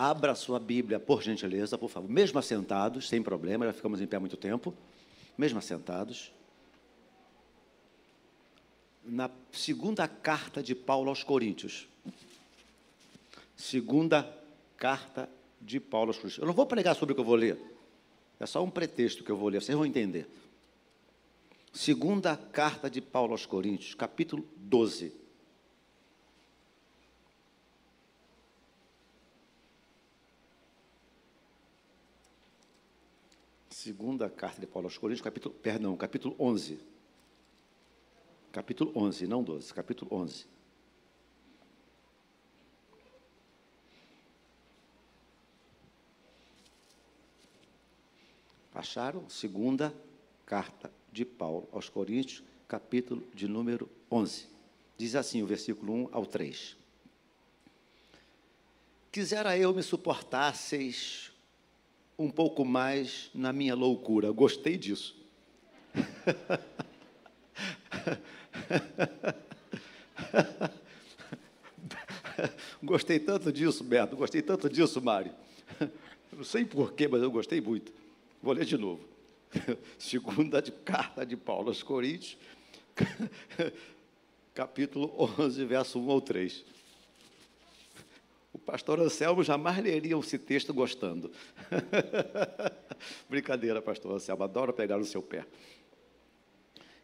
Abra sua Bíblia, por gentileza, por favor. Mesmo assentados, sem problema, já ficamos em pé há muito tempo. Mesmo assentados. Na segunda carta de Paulo aos Coríntios. Segunda carta de Paulo aos Coríntios. Eu não vou pregar sobre o que eu vou ler. É só um pretexto que eu vou ler, vocês vão entender. Segunda carta de Paulo aos Coríntios, capítulo 12. Segunda carta de Paulo aos Coríntios, capítulo, perdão, capítulo 11. Capítulo 11, não 12, capítulo 11. Acharam? Segunda carta de Paulo aos Coríntios, capítulo de número 11. Diz assim o versículo 1 ao 3. Quisera eu me suportasseis um pouco mais na minha loucura. Gostei disso. gostei tanto disso, Beto. Gostei tanto disso, Mário. Não sei porquê, mas eu gostei muito. Vou ler de novo. Segunda de carta de Paulo aos Coríntios, capítulo 11, verso 1 ao 3. Pastor Anselmo jamais leria esse texto gostando. Brincadeira, pastor Anselmo, adoro pegar no seu pé.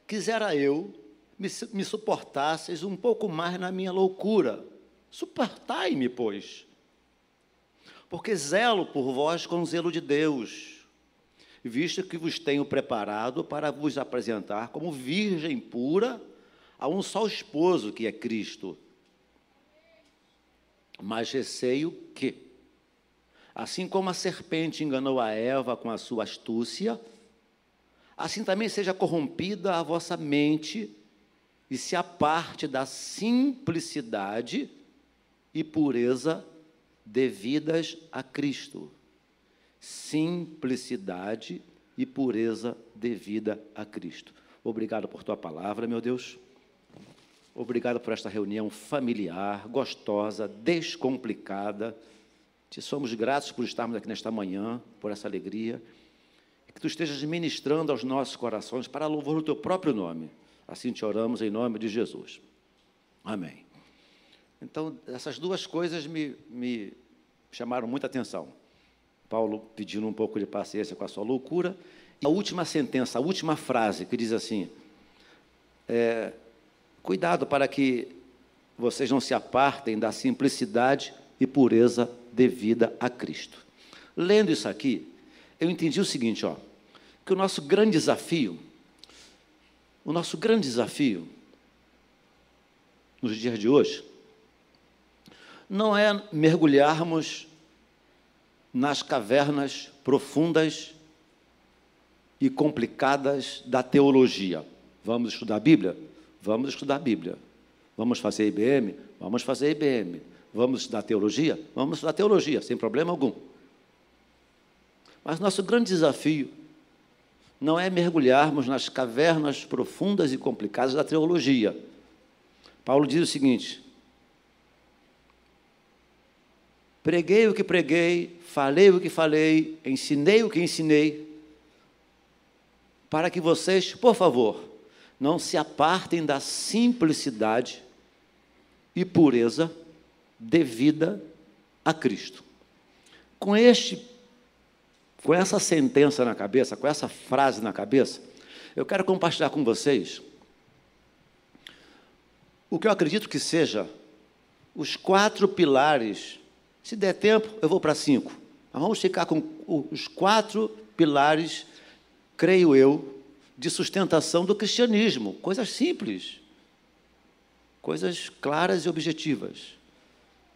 Quisera eu me, me suportasseis um pouco mais na minha loucura. Suportai-me, pois. Porque zelo por vós com zelo de Deus, visto que vos tenho preparado para vos apresentar como virgem pura a um só esposo, que é Cristo. Mas receio que, assim como a serpente enganou a Eva com a sua astúcia, assim também seja corrompida a vossa mente e se aparte da simplicidade e pureza devidas a Cristo. Simplicidade e pureza devida a Cristo. Obrigado por tua palavra, meu Deus. Obrigado por esta reunião familiar, gostosa, descomplicada. Te somos gratos por estarmos aqui nesta manhã, por essa alegria. Que tu estejas ministrando aos nossos corações para louvor do teu próprio nome. Assim te oramos em nome de Jesus. Amém. Então, essas duas coisas me, me chamaram muita atenção. Paulo pedindo um pouco de paciência com a sua loucura. E a última sentença, a última frase, que diz assim: é, Cuidado para que vocês não se apartem da simplicidade e pureza devida a Cristo. Lendo isso aqui, eu entendi o seguinte, ó, que o nosso grande desafio, o nosso grande desafio nos dias de hoje, não é mergulharmos nas cavernas profundas e complicadas da teologia. Vamos estudar a Bíblia? Vamos estudar a Bíblia. Vamos fazer IBM? Vamos fazer IBM. Vamos estudar teologia? Vamos estudar teologia, sem problema algum. Mas nosso grande desafio não é mergulharmos nas cavernas profundas e complicadas da teologia. Paulo diz o seguinte: preguei o que preguei, falei o que falei, ensinei o que ensinei, para que vocês, por favor, não se apartem da simplicidade e pureza devida a Cristo. Com este com essa sentença na cabeça, com essa frase na cabeça, eu quero compartilhar com vocês o que eu acredito que seja os quatro pilares. Se der tempo, eu vou para cinco. Mas vamos ficar com os quatro pilares, creio eu, de sustentação do cristianismo, coisas simples, coisas claras e objetivas.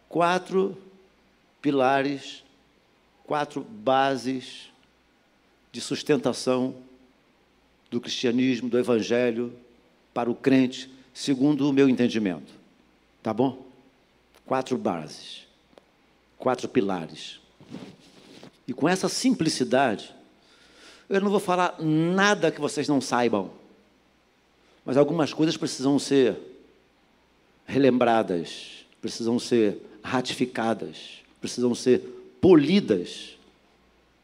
Quatro pilares, quatro bases de sustentação do cristianismo, do evangelho para o crente, segundo o meu entendimento. Tá bom? Quatro bases, quatro pilares. E com essa simplicidade, eu não vou falar nada que vocês não saibam, mas algumas coisas precisam ser relembradas, precisam ser ratificadas, precisam ser polidas,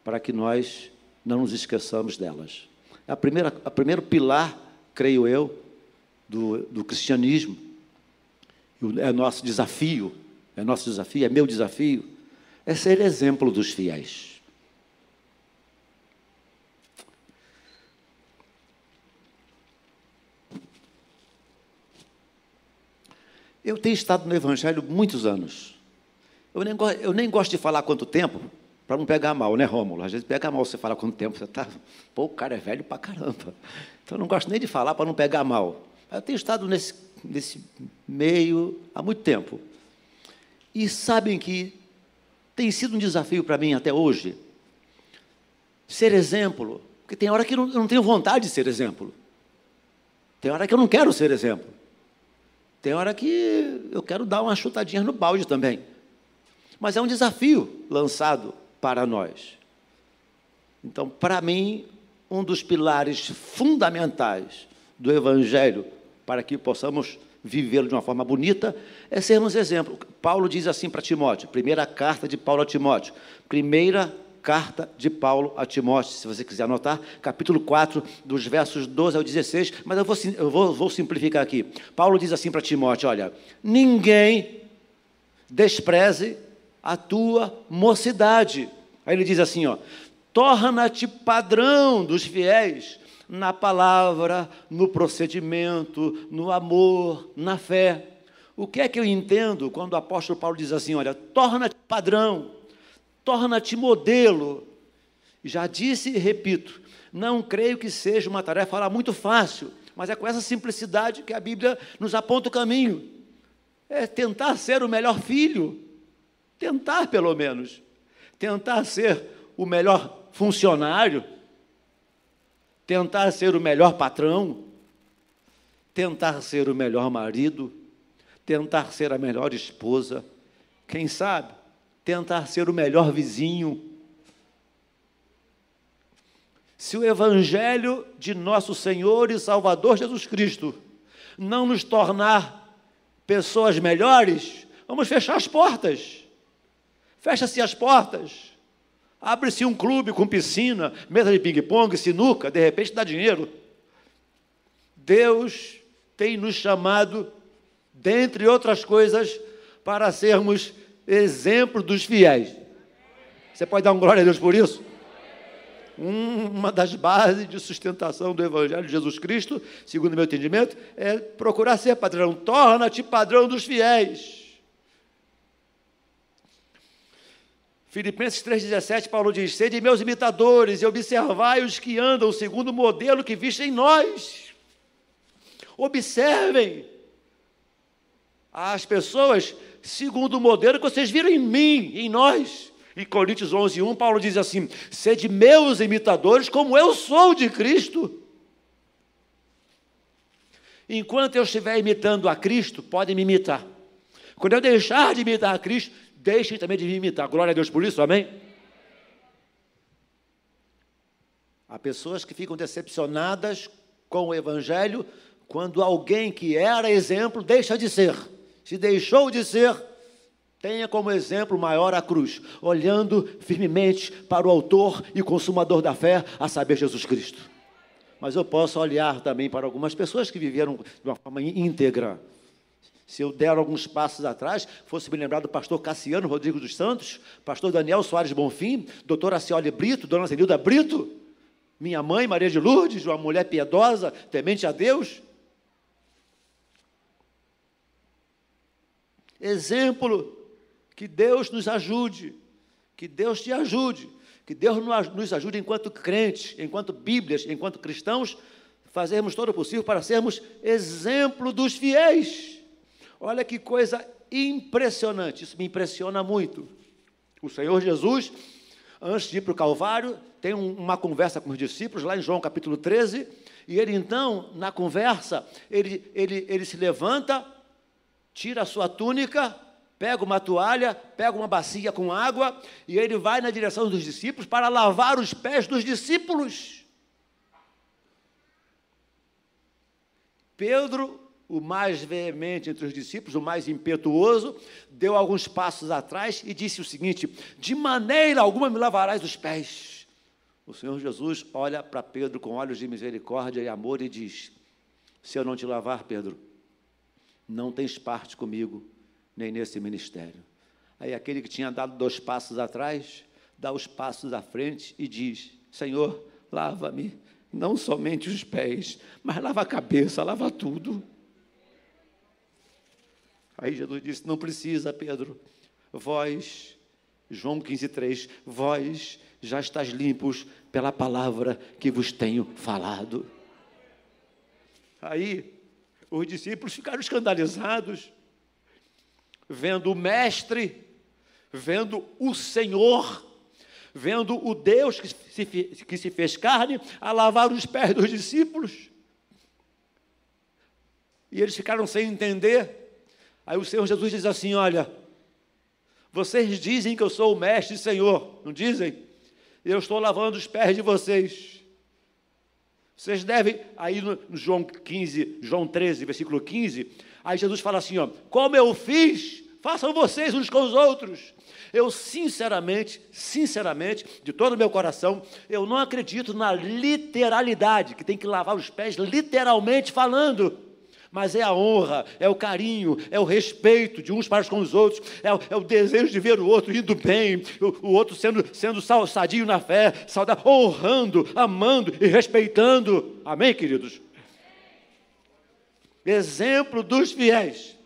para que nós não nos esqueçamos delas. A primeira, a primeiro pilar, creio eu, do, do cristianismo, é nosso desafio, é nosso desafio, é meu desafio, é ser exemplo dos fiéis. Eu tenho estado no Evangelho muitos anos. Eu nem, eu nem gosto de falar quanto tempo, para não pegar mal, né, Rômulo? Às vezes pega mal você falar quanto tempo você está. Pô, o cara é velho para caramba. Então eu não gosto nem de falar para não pegar mal. Eu tenho estado nesse, nesse meio há muito tempo. E sabem que tem sido um desafio para mim até hoje ser exemplo. Porque tem hora que eu não, eu não tenho vontade de ser exemplo. Tem hora que eu não quero ser exemplo. Tem hora que eu quero dar uma chutadinha no balde também. Mas é um desafio lançado para nós. Então, para mim, um dos pilares fundamentais do Evangelho, para que possamos vivê-lo de uma forma bonita, é sermos exemplo. Paulo diz assim para Timóteo, primeira carta de Paulo a Timóteo, primeira carta de Paulo a Timóteo, se você quiser anotar, capítulo 4, dos versos 12 ao 16, mas eu vou, eu vou, vou simplificar aqui. Paulo diz assim para Timóteo: olha, ninguém despreze a tua mocidade. Aí ele diz assim: ó, torna-te padrão dos fiéis na palavra, no procedimento, no amor, na fé. O que é que eu entendo quando o apóstolo Paulo diz assim: olha, torna-te padrão, torna-te modelo. Já disse e repito, não creio que seja uma tarefa lá muito fácil, mas é com essa simplicidade que a Bíblia nos aponta o caminho. É tentar ser o melhor filho, tentar pelo menos, tentar ser o melhor funcionário, tentar ser o melhor patrão, tentar ser o melhor marido, tentar ser a melhor esposa, quem sabe tentar ser o melhor vizinho. Se o Evangelho de nosso Senhor e Salvador Jesus Cristo não nos tornar pessoas melhores, vamos fechar as portas. Fecha-se as portas. Abre-se um clube com piscina, mesa de ping-pong, sinuca, de repente dá dinheiro. Deus tem nos chamado, dentre outras coisas, para sermos exemplo dos fiéis. Você pode dar um glória a Deus por isso? Uma das bases de sustentação do Evangelho de Jesus Cristo, segundo o meu entendimento, é procurar ser padrão. Torna-te padrão dos fiéis. Filipenses 3,17, Paulo diz: Sede meus imitadores e observai os que andam segundo o modelo que viste em nós. Observem as pessoas segundo o modelo que vocês viram em mim, em nós. Em Coríntios 11, 1, Paulo diz assim: Sede meus imitadores, como eu sou de Cristo. Enquanto eu estiver imitando a Cristo, podem me imitar. Quando eu deixar de imitar a Cristo, deixem também de me imitar. Glória a Deus por isso, amém? Há pessoas que ficam decepcionadas com o Evangelho quando alguém que era exemplo deixa de ser. Se deixou de ser, tenha como exemplo maior a cruz, olhando firmemente para o Autor e Consumador da fé, a saber, Jesus Cristo. Mas eu posso olhar também para algumas pessoas que viveram de uma forma íntegra. Se eu der alguns passos atrás, fosse me lembrar do pastor Cassiano Rodrigues dos Santos, pastor Daniel Soares Bonfim, doutora Cioli Brito, dona Zenilda Brito, minha mãe, Maria de Lourdes, uma mulher piedosa, temente a Deus, Exemplo, que Deus nos ajude, que Deus te ajude, que Deus nos ajude enquanto crentes, enquanto Bíblias, enquanto cristãos, fazermos todo o possível para sermos exemplo dos fiéis. Olha que coisa impressionante, isso me impressiona muito. O Senhor Jesus, antes de ir para o Calvário, tem uma conversa com os discípulos, lá em João capítulo 13, e ele então, na conversa, ele, ele, ele se levanta tira a sua túnica, pega uma toalha, pega uma bacia com água e ele vai na direção dos discípulos para lavar os pés dos discípulos. Pedro o mais veemente entre os discípulos, o mais impetuoso, deu alguns passos atrás e disse o seguinte: De maneira alguma me lavarás os pés. O Senhor Jesus olha para Pedro com olhos de misericórdia e amor e diz: Se eu não te lavar, Pedro, não tens parte comigo, nem nesse ministério. Aí aquele que tinha dado dois passos atrás, dá os passos à frente e diz: Senhor, lava-me, não somente os pés, mas lava a cabeça, lava tudo. Aí Jesus disse: Não precisa, Pedro. Vós, João 15, 3, vós já estáis limpos pela palavra que vos tenho falado. Aí os discípulos ficaram escandalizados, vendo o Mestre, vendo o Senhor, vendo o Deus que se, que se fez carne, a lavar os pés dos discípulos. E eles ficaram sem entender. Aí o Senhor Jesus diz assim: Olha, vocês dizem que eu sou o mestre e senhor, não dizem? Eu estou lavando os pés de vocês. Vocês devem, aí no João 15, João 13, versículo 15, aí Jesus fala assim: ó, como eu fiz, façam vocês uns com os outros. Eu, sinceramente, sinceramente, de todo o meu coração, eu não acredito na literalidade, que tem que lavar os pés literalmente falando mas é a honra, é o carinho, é o respeito de uns para com os outros, é o, é o desejo de ver o outro indo bem, o, o outro sendo, sendo sadio na fé, saudável, honrando, amando e respeitando. Amém, queridos? Exemplo dos fiéis.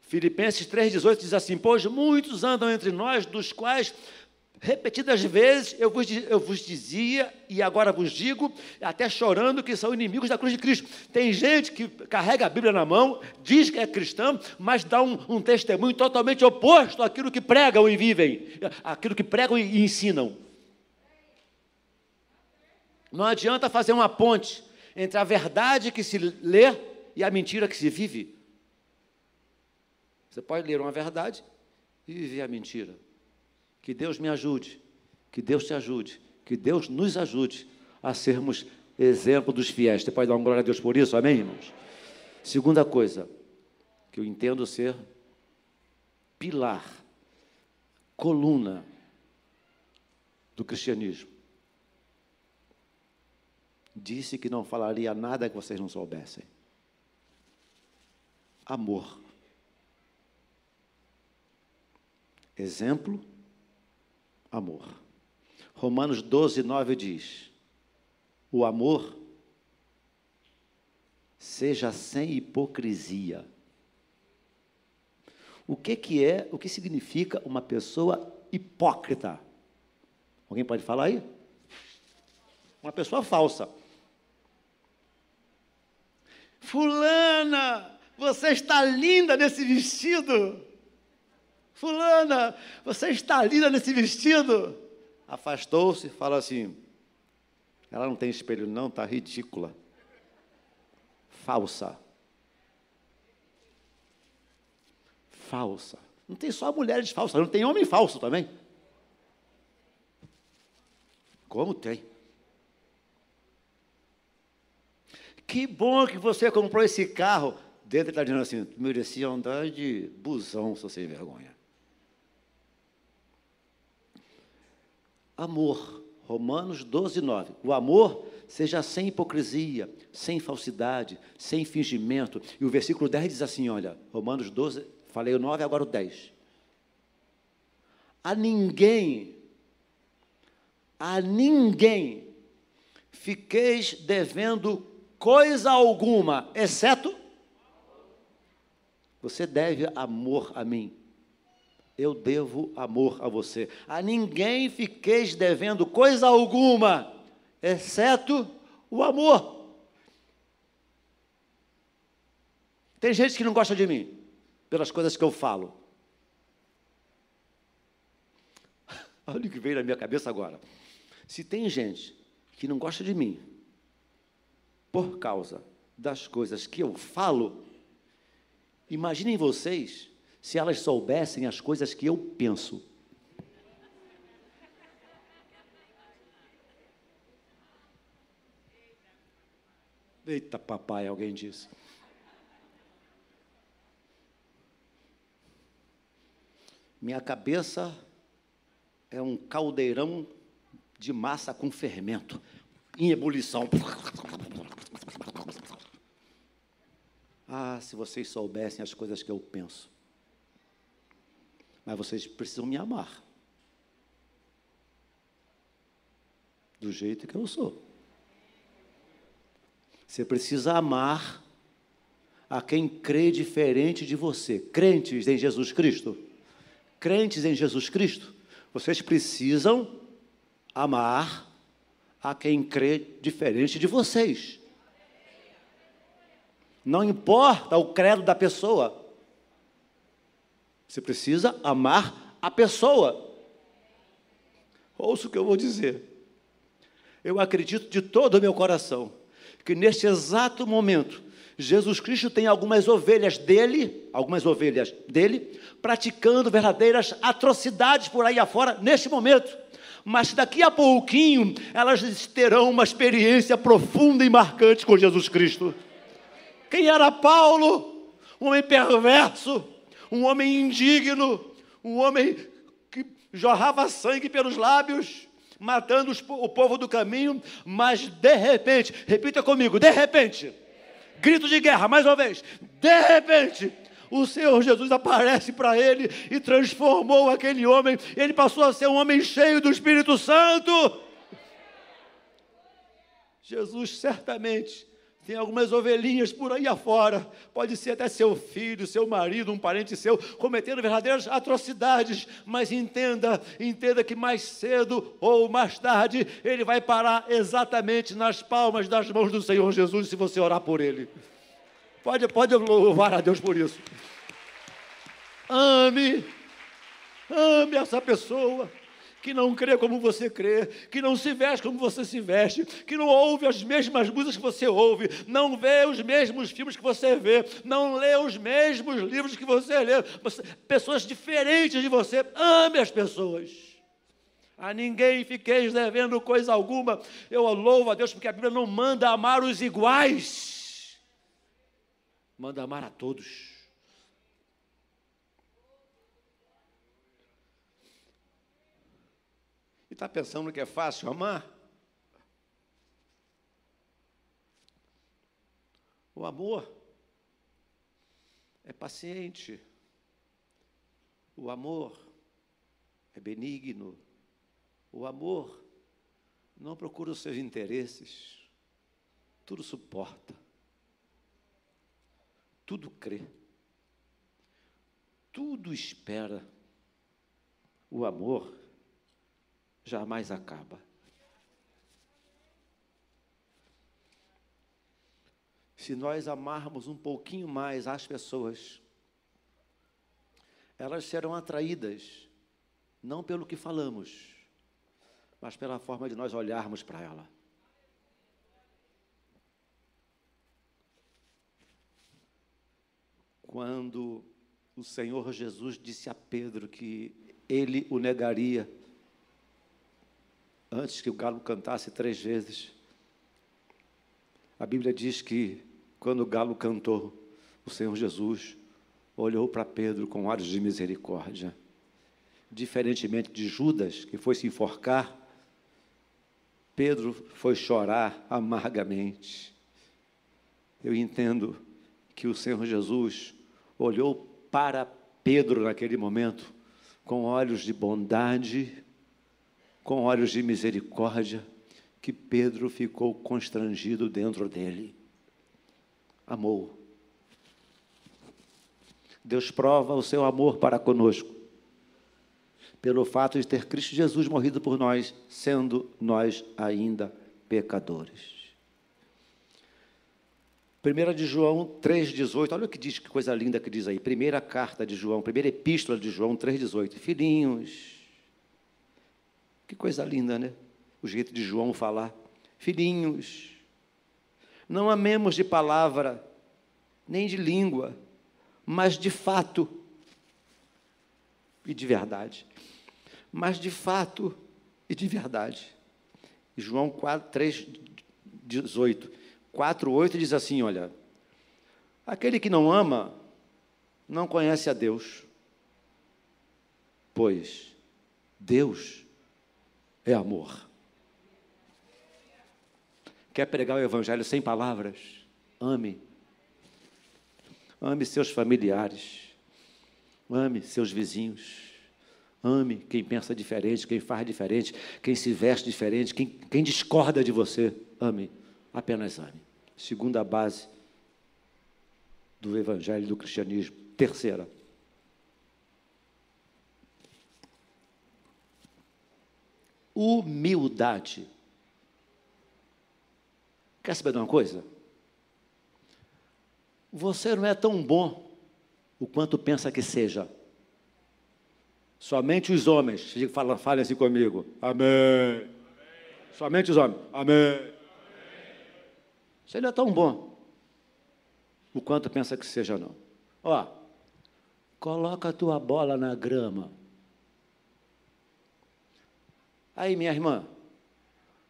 Filipenses 3,18 diz assim: Pois muitos andam entre nós, dos quais Repetidas vezes eu vos, eu vos dizia, e agora vos digo, até chorando, que são inimigos da cruz de Cristo. Tem gente que carrega a Bíblia na mão, diz que é cristão, mas dá um, um testemunho totalmente oposto àquilo que pregam e vivem, aquilo que pregam e ensinam. Não adianta fazer uma ponte entre a verdade que se lê e a mentira que se vive. Você pode ler uma verdade e viver a mentira. Que Deus me ajude, que Deus te ajude, que Deus nos ajude a sermos exemplo dos fiéis. Você pode dar uma glória a Deus por isso, amém, irmãos? Segunda coisa, que eu entendo ser pilar, coluna do cristianismo. Disse que não falaria nada que vocês não soubessem. Amor. Exemplo amor. Romanos 12, 9 diz: O amor seja sem hipocrisia. O que, que é, o que significa uma pessoa hipócrita? Alguém pode falar aí? Uma pessoa falsa. Fulana, você está linda nesse vestido. Fulana, você está linda nesse vestido. Afastou-se e falou assim: ela não tem espelho, não, está ridícula. Falsa. Falsa. Não tem só mulheres falsas, não tem homem falso também. Como tem? Que bom que você comprou esse carro. Dentro está dizendo assim: merecia andar de busão, se sem vergonha. Amor. Romanos 12, 9. O amor seja sem hipocrisia, sem falsidade, sem fingimento. E o versículo 10 diz assim: olha, Romanos 12, falei o 9, agora o 10. A ninguém, a ninguém fiqueis devendo coisa alguma, exceto você deve amor a mim eu devo amor a você. A ninguém fiqueis devendo coisa alguma, exceto o amor. Tem gente que não gosta de mim, pelas coisas que eu falo. Olha o que veio na minha cabeça agora. Se tem gente que não gosta de mim, por causa das coisas que eu falo, imaginem vocês se elas soubessem as coisas que eu penso. Eita, papai, alguém disse. Minha cabeça é um caldeirão de massa com fermento, em ebulição. Ah, se vocês soubessem as coisas que eu penso. Mas vocês precisam me amar. Do jeito que eu sou. Você precisa amar a quem crê diferente de você. Crentes em Jesus Cristo. Crentes em Jesus Cristo. Vocês precisam amar a quem crê diferente de vocês. Não importa o credo da pessoa. Você precisa amar a pessoa. Ouça o que eu vou dizer. Eu acredito de todo o meu coração que neste exato momento Jesus Cristo tem algumas ovelhas dele, algumas ovelhas dele, praticando verdadeiras atrocidades por aí afora neste momento. Mas daqui a pouquinho elas terão uma experiência profunda e marcante com Jesus Cristo. Quem era Paulo? Um homem perverso, um homem indigno, um homem que jorrava sangue pelos lábios, matando os, o povo do caminho, mas de repente, repita comigo, de repente, grito de guerra, mais uma vez, de repente, o Senhor Jesus aparece para ele e transformou aquele homem, ele passou a ser um homem cheio do Espírito Santo. Jesus certamente tem algumas ovelhinhas por aí afora, pode ser até seu filho, seu marido, um parente seu, cometendo verdadeiras atrocidades, mas entenda, entenda que mais cedo ou mais tarde ele vai parar exatamente nas palmas das mãos do Senhor Jesus se você orar por ele. Pode, pode louvar a Deus por isso. Ame, ame essa pessoa que não crê como você crê, que não se veste como você se veste, que não ouve as mesmas músicas que você ouve, não vê os mesmos filmes que você vê, não lê os mesmos livros que você lê, pessoas diferentes de você, ame as pessoas. A ninguém fiqueis devendo coisa alguma. Eu louvo a Deus porque a Bíblia não manda amar os iguais, manda amar a todos. Está pensando que é fácil amar? O amor é paciente. O amor é benigno. O amor não procura os seus interesses. Tudo suporta. Tudo crê. Tudo espera. O amor jamais acaba. Se nós amarmos um pouquinho mais as pessoas, elas serão atraídas, não pelo que falamos, mas pela forma de nós olharmos para ela. Quando o Senhor Jesus disse a Pedro que ele o negaria, antes que o galo cantasse três vezes. A Bíblia diz que quando o galo cantou, o Senhor Jesus olhou para Pedro com olhos de misericórdia. Diferentemente de Judas, que foi se enforcar, Pedro foi chorar amargamente. Eu entendo que o Senhor Jesus olhou para Pedro naquele momento com olhos de bondade com olhos de misericórdia, que Pedro ficou constrangido dentro dele. Amou. Deus prova o seu amor para conosco, pelo fato de ter Cristo Jesus morrido por nós, sendo nós ainda pecadores. 1 de João 3,18, olha o que diz, que coisa linda que diz aí. Primeira carta de João, primeira epístola de João 3,18. Filhinhos, que coisa linda, né? O jeito de João falar. Filhinhos, não amemos de palavra, nem de língua, mas de fato e de verdade. Mas de fato e de verdade. João 4, 3, 18. 4, 8 diz assim: olha, aquele que não ama não conhece a Deus, pois Deus é amor. Quer pregar o Evangelho sem palavras? Ame. Ame seus familiares. Ame seus vizinhos. Ame quem pensa diferente, quem faz diferente, quem se veste diferente, quem, quem discorda de você. Ame. Apenas ame. Segunda base do Evangelho do cristianismo. Terceira. Humildade. Quer saber de uma coisa? Você não é tão bom o quanto pensa que seja. Somente os homens, falem fala assim comigo. Amém. Somente os homens. Amém. Você não é tão bom o quanto pensa que seja, não. Ó, coloca a tua bola na grama. Aí, minha irmã,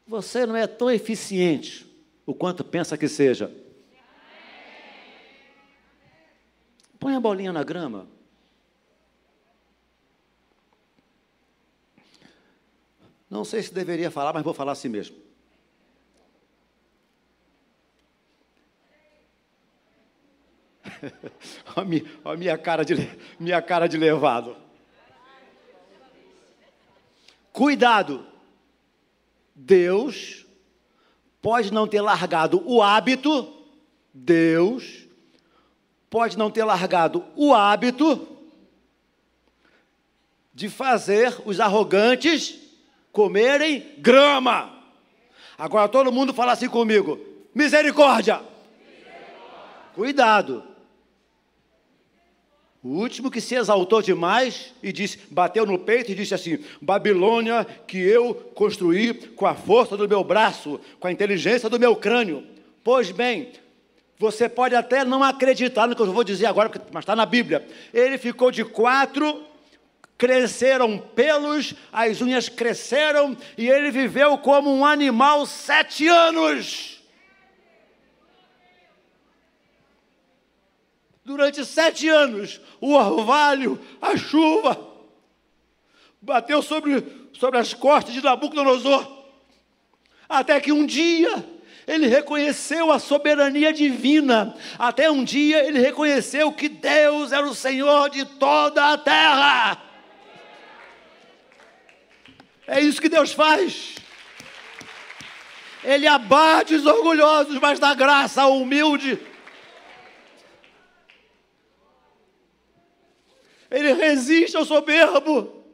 você não é tão eficiente o quanto pensa que seja. Põe a bolinha na grama. Não sei se deveria falar, mas vou falar assim mesmo. a, minha, a minha, cara de, minha cara de levado. Cuidado. Deus pode não ter largado o hábito, Deus pode não ter largado o hábito de fazer os arrogantes comerem grama. Agora todo mundo fala assim comigo: misericórdia. misericórdia. Cuidado. O último que se exaltou demais e disse, bateu no peito e disse assim: Babilônia que eu construí com a força do meu braço, com a inteligência do meu crânio. Pois bem, você pode até não acreditar no que eu vou dizer agora, mas está na Bíblia. Ele ficou de quatro, cresceram pelos, as unhas cresceram e ele viveu como um animal sete anos. Durante sete anos, o orvalho, a chuva, bateu sobre, sobre as costas de Nabucodonosor. Até que um dia ele reconheceu a soberania divina. Até um dia ele reconheceu que Deus era o Senhor de toda a terra. É isso que Deus faz. Ele abate os orgulhosos, mas dá graça ao humilde. Ele resiste ao soberbo,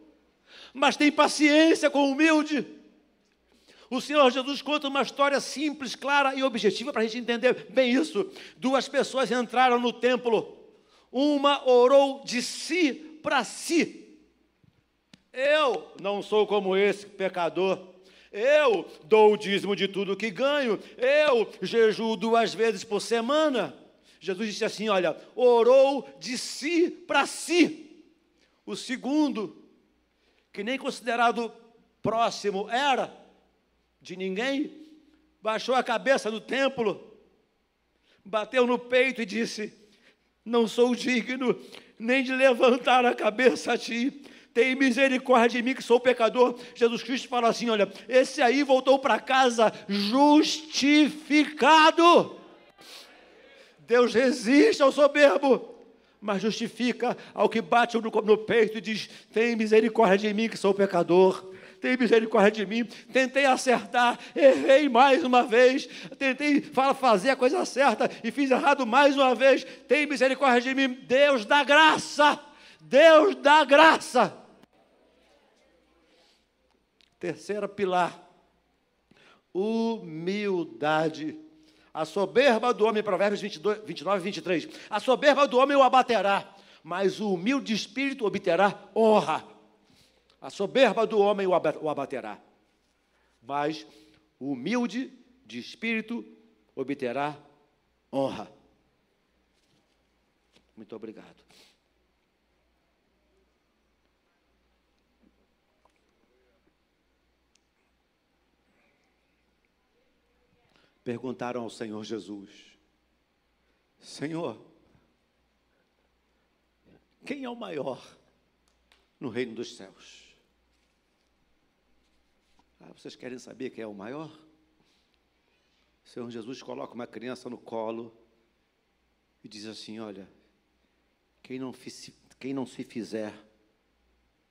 mas tem paciência com o humilde. O Senhor Jesus conta uma história simples, clara e objetiva para a gente entender bem isso. Duas pessoas entraram no templo. Uma orou de si para si. Eu não sou como esse pecador. Eu dou o dízimo de tudo que ganho. Eu jejuo duas vezes por semana. Jesus disse assim: Olha, orou de si para si. O segundo, que nem considerado próximo era de ninguém, baixou a cabeça no templo, bateu no peito e disse: Não sou digno nem de levantar a cabeça a ti. Tem misericórdia de mim, que sou pecador. Jesus Cristo fala assim: olha, esse aí voltou para casa justificado. Deus resiste ao soberbo mas justifica ao que bate no, no peito e diz: Tem misericórdia de mim, que sou pecador tem misericórdia de mim. Tentei acertar, errei mais uma vez. Tentei fazer a coisa certa e fiz errado mais uma vez. Tem misericórdia de mim. Deus dá graça. Deus dá graça. Terceira pilar: humildade. A soberba do homem, Provérbios 22, 29 e 23. A soberba do homem o abaterá, mas o humilde espírito obterá honra. A soberba do homem o abaterá, mas o humilde de espírito obterá honra. Muito obrigado. Perguntaram ao Senhor Jesus: Senhor, quem é o maior? no reino dos céus. Ah, vocês querem saber quem é o maior? O Senhor Jesus coloca uma criança no colo e diz assim: Olha, quem não, quem não se fizer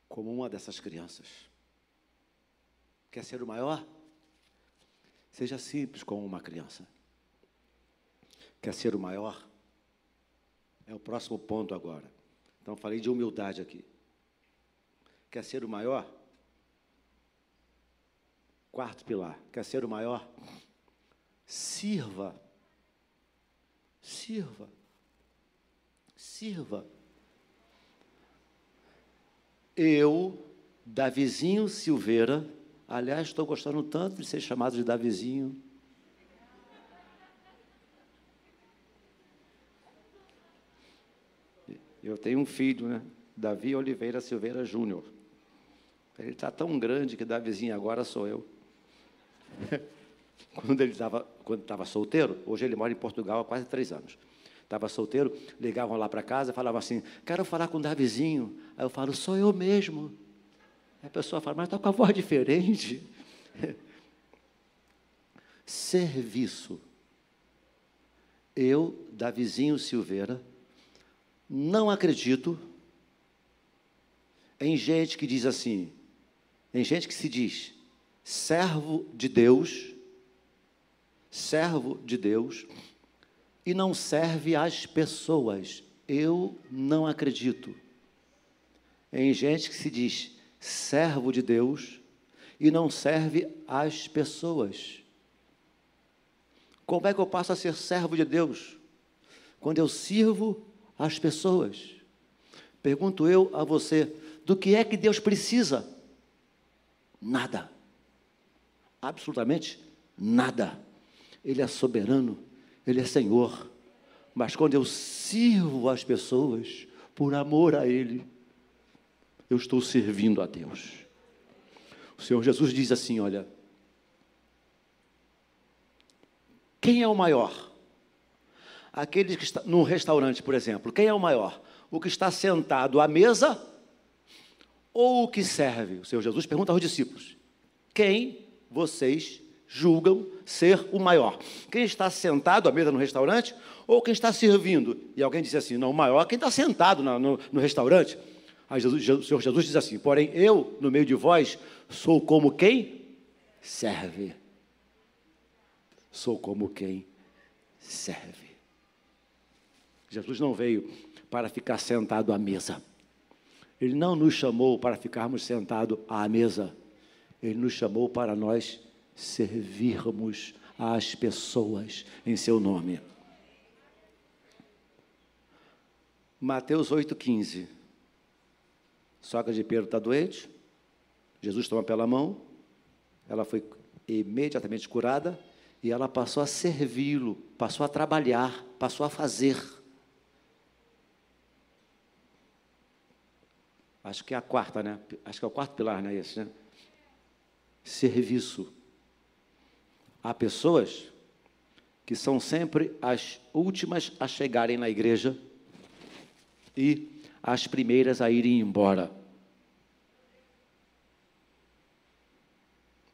como uma dessas crianças, quer ser o maior? Seja simples como uma criança. Quer ser o maior? É o próximo ponto agora. Então, falei de humildade aqui. Quer ser o maior? Quarto pilar. Quer ser o maior? Sirva. Sirva. Sirva. Eu, Davizinho Silveira, aliás, estou gostando tanto de ser chamado de Davizinho. Eu tenho um filho, né? Davi Oliveira Silveira Júnior. Ele está tão grande que Davizinho agora sou eu. quando ele estava quando solteiro, hoje ele mora em Portugal há quase três anos. Estava solteiro, ligavam lá para casa, falavam assim: quero falar com o Davizinho. Aí eu falo: sou eu mesmo. A pessoa fala: mas está com a voz diferente. Serviço. Eu, Davizinho Silveira, não acredito em gente que diz assim, em gente que se diz servo de Deus, servo de Deus, e não serve às pessoas. Eu não acredito em gente que se diz servo de Deus e não serve às pessoas. Como é que eu passo a ser servo de Deus? Quando eu sirvo às pessoas. Pergunto eu a você: do que é que Deus precisa? Nada. Absolutamente nada. Ele é soberano, Ele é Senhor. Mas quando eu sirvo as pessoas por amor a Ele, eu estou servindo a Deus. O Senhor Jesus diz assim: olha, quem é o maior? Aquele que está num restaurante, por exemplo, quem é o maior? O que está sentado à mesa ou o que serve? O Senhor Jesus pergunta aos discípulos: quem vocês julgam ser o maior. Quem está sentado à mesa no restaurante ou quem está servindo? E alguém disse assim: não, o maior é quem está sentado no, no, no restaurante. Aí Jesus, o Senhor Jesus diz assim: porém, eu, no meio de vós, sou como quem serve. Sou como quem serve. Jesus não veio para ficar sentado à mesa. Ele não nos chamou para ficarmos sentados à mesa. Ele nos chamou para nós servirmos às pessoas em seu nome. Mateus 8,15. Sogra de Pedro está doente, Jesus toma pela mão, ela foi imediatamente curada e ela passou a servi-lo, passou a trabalhar, passou a fazer. Acho que é a quarta, né? Acho que é o quarto pilar, não é esse, né? Serviço. Há pessoas que são sempre as últimas a chegarem na igreja e as primeiras a irem embora.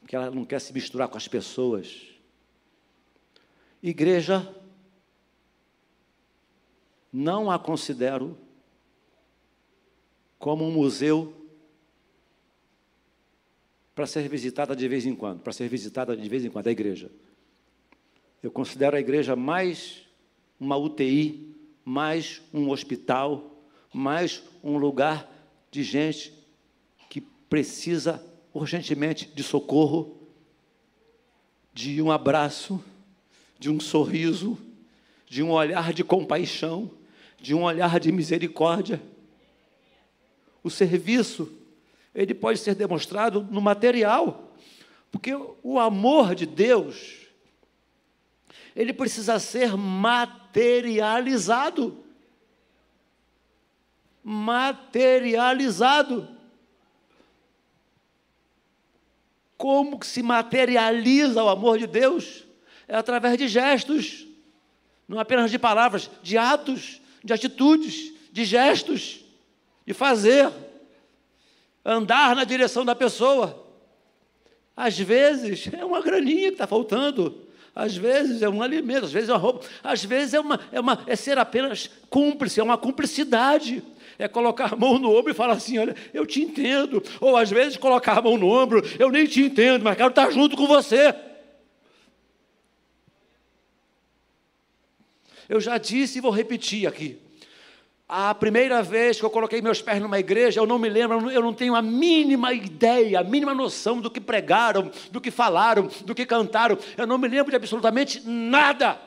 Porque ela não quer se misturar com as pessoas. Igreja, não a considero como um museu para ser visitada de vez em quando, para ser visitada de vez em quando, a igreja. Eu considero a igreja mais uma UTI, mais um hospital, mais um lugar de gente que precisa urgentemente de socorro, de um abraço, de um sorriso, de um olhar de compaixão, de um olhar de misericórdia. O serviço ele pode ser demonstrado no material, porque o amor de Deus, ele precisa ser materializado. Materializado. Como que se materializa o amor de Deus? É através de gestos, não apenas de palavras, de atos, de atitudes, de gestos, de fazer. andar na direção da pessoa. Às vezes é uma graninha que está faltando, às vezes é um alimento, às vezes é uma roupa, às vezes é, uma, é, uma, é ser apenas cúmplice, é uma cumplicidade. É colocar a mão no ombro e falar assim: olha, eu te entendo. Ou às vezes colocar a mão no ombro, eu nem te entendo, mas quero estar junto com você. Eu já disse e vou repetir aqui. A primeira vez que eu coloquei meus pés numa igreja, eu não me lembro, eu não tenho a mínima ideia, a mínima noção do que pregaram, do que falaram, do que cantaram. Eu não me lembro de absolutamente nada.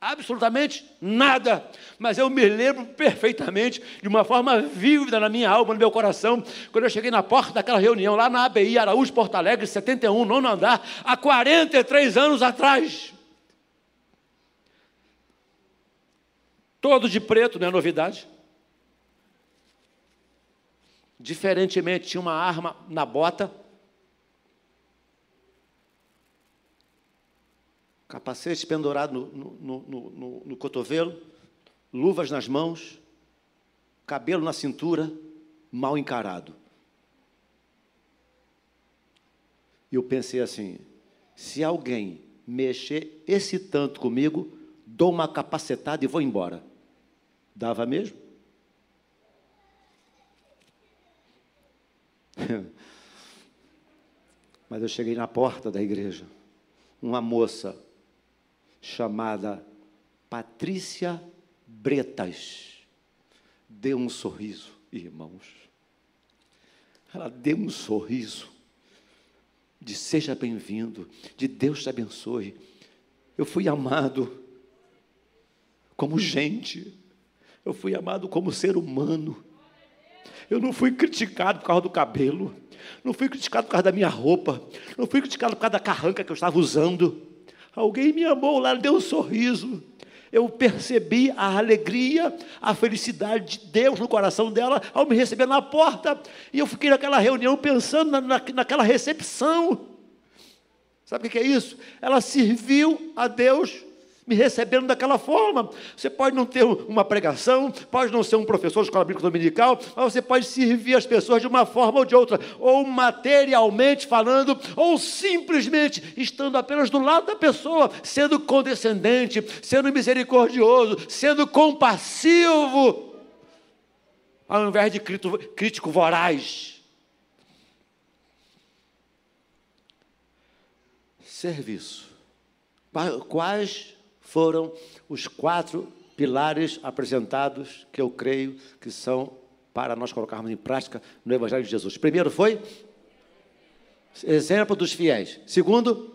Absolutamente nada. Mas eu me lembro perfeitamente, de uma forma vívida na minha alma, no meu coração, quando eu cheguei na porta daquela reunião lá na ABI Araújo Porto Alegre, 71, nono andar, há 43 anos atrás. Todo de preto, não é novidade. Diferentemente, tinha uma arma na bota. Capacete pendurado no, no, no, no, cotovelo, luvas nas mãos, cabelo na cintura, mal encarado. E eu pensei assim: se alguém mexer esse tanto comigo, dou uma capacetada e vou embora. Dava mesmo? Mas eu cheguei na porta da igreja. Uma moça chamada Patrícia Bretas deu um sorriso, irmãos. Ela deu um sorriso de seja bem-vindo, de Deus te abençoe. Eu fui amado como gente. Eu fui amado como ser humano. Eu não fui criticado por causa do cabelo. Não fui criticado por causa da minha roupa. Não fui criticado por causa da carranca que eu estava usando. Alguém me amou lá, deu um sorriso. Eu percebi a alegria, a felicidade de Deus no coração dela ao me receber na porta. E eu fiquei naquela reunião pensando na, na, naquela recepção. Sabe o que é isso? Ela serviu a Deus me recebendo daquela forma. Você pode não ter uma pregação, pode não ser um professor de escola bíblica dominical, mas você pode servir as pessoas de uma forma ou de outra, ou materialmente falando, ou simplesmente estando apenas do lado da pessoa, sendo condescendente, sendo misericordioso, sendo compassivo, ao invés de crítico, voraz. Serviço. Quais foram os quatro pilares apresentados que eu creio que são para nós colocarmos em prática no Evangelho de Jesus. Primeiro foi exemplo dos fiéis. Segundo,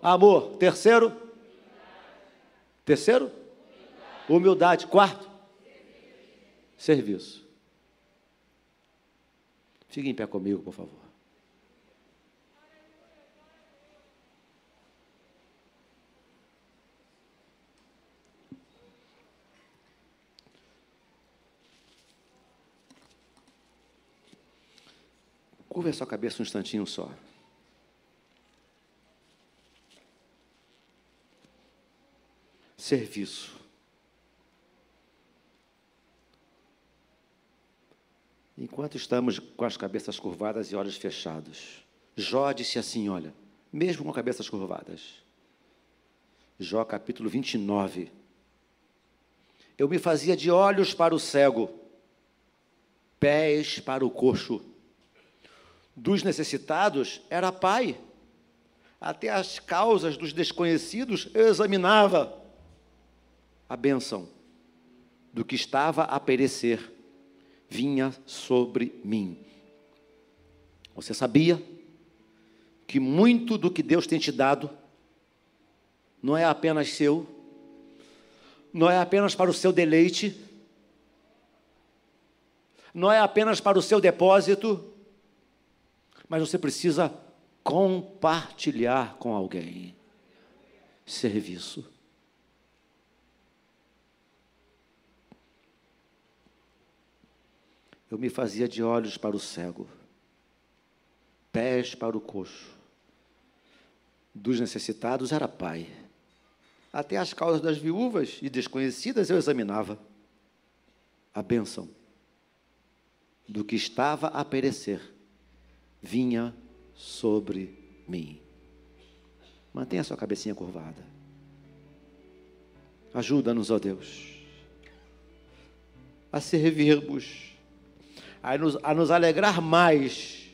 amor. Terceiro, terceiro, humildade. Quarto, serviço. Fique em pé comigo, por favor. Curva a sua cabeça um instantinho só. Serviço. Enquanto estamos com as cabeças curvadas e olhos fechados, Jó disse assim: Olha, mesmo com cabeças curvadas, Jó capítulo 29. Eu me fazia de olhos para o cego, pés para o coxo dos necessitados era pai. Até as causas dos desconhecidos eu examinava a bênção do que estava a perecer vinha sobre mim. Você sabia que muito do que Deus tem te dado não é apenas seu, não é apenas para o seu deleite, não é apenas para o seu depósito, mas você precisa compartilhar com alguém. Serviço. Eu me fazia de olhos para o cego, pés para o coxo. Dos necessitados era pai. Até as causas das viúvas e desconhecidas eu examinava. A bênção do que estava a perecer vinha sobre mim. Mantenha sua cabecinha curvada. Ajuda-nos, ó Deus, a servirmos, a nos, a nos alegrar mais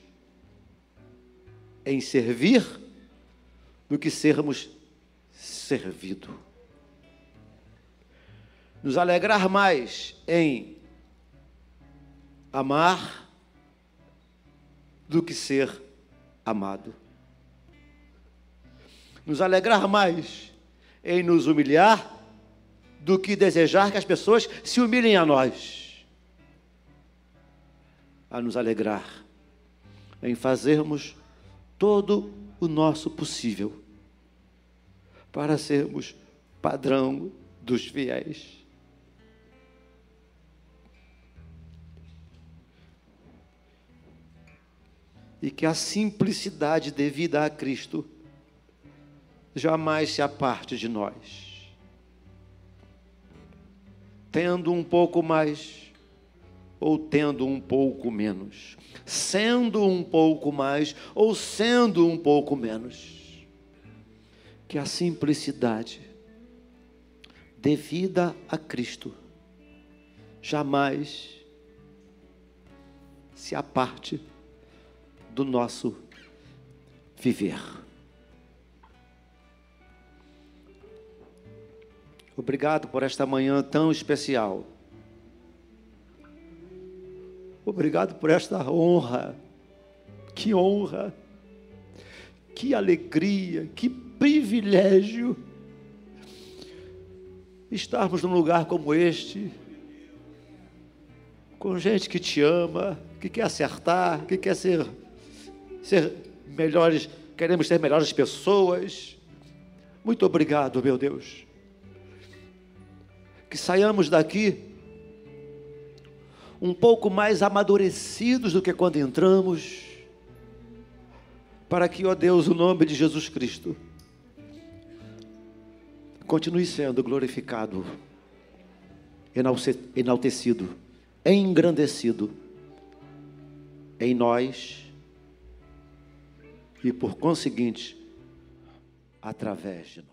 em servir do que sermos servido. Nos alegrar mais em amar do que ser amado. Nos alegrar mais em nos humilhar do que desejar que as pessoas se humilhem a nós. A nos alegrar em fazermos todo o nosso possível para sermos padrão dos fiéis. E que a simplicidade devida a Cristo jamais se aparte de nós. Tendo um pouco mais ou tendo um pouco menos, sendo um pouco mais ou sendo um pouco menos que a simplicidade devida a Cristo jamais se aparte do nosso viver. Obrigado por esta manhã tão especial. Obrigado por esta honra. Que honra. Que alegria, que privilégio estarmos num lugar como este, com gente que te ama, que quer acertar, que quer ser, ser melhores, queremos ser melhores pessoas. Muito obrigado, meu Deus. Que saiamos daqui um pouco mais amadurecidos do que quando entramos, para que, ó Deus, o nome de Jesus Cristo continue sendo glorificado, enaltecido, engrandecido em nós e, por conseguinte, através de nós.